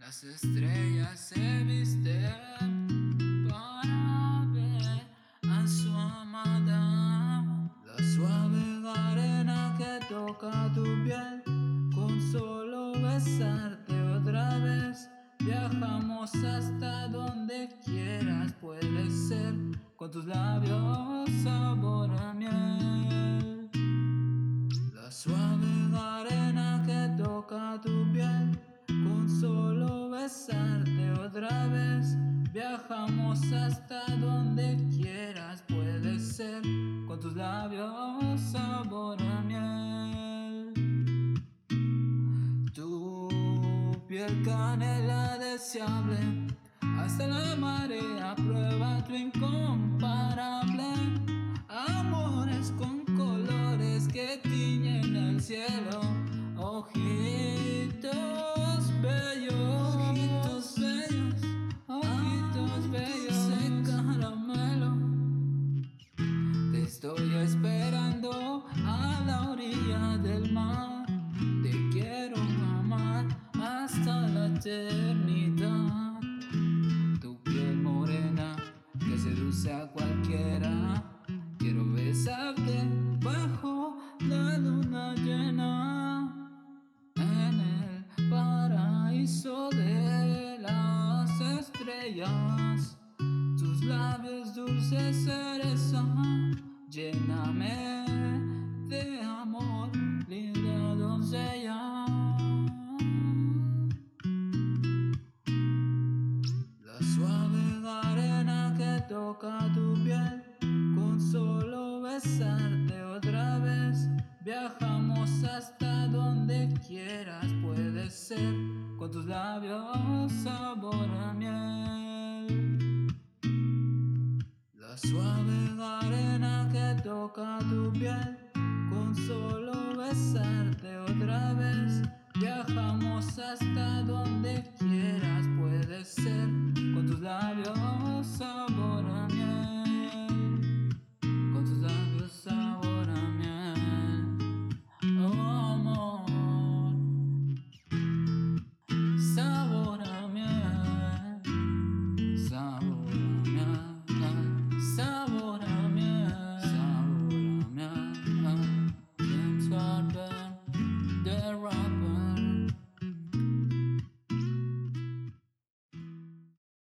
las estrellas se visten para ver a su amada. La suave arena que toca tu piel, con solo besarte otra vez. Viajamos hasta donde quieras, puede ser con tus labios. Viajamos hasta donde quieras, puede ser, con tus labios sabor a miel. Tu piel canela deseable, hasta la marea prueba tu incomparable. Amores con colores que tiñen el cielo, ojitos eternidad. Tu piel morena que seduce a cualquiera. Quiero besarte bajo la luna llena. En el paraíso de las estrellas. Tus labios dulces cereza, lléname Viajamos hasta donde quieras, puede ser, con tus labios sabor a miel. La suave arena que toca tu piel, con solo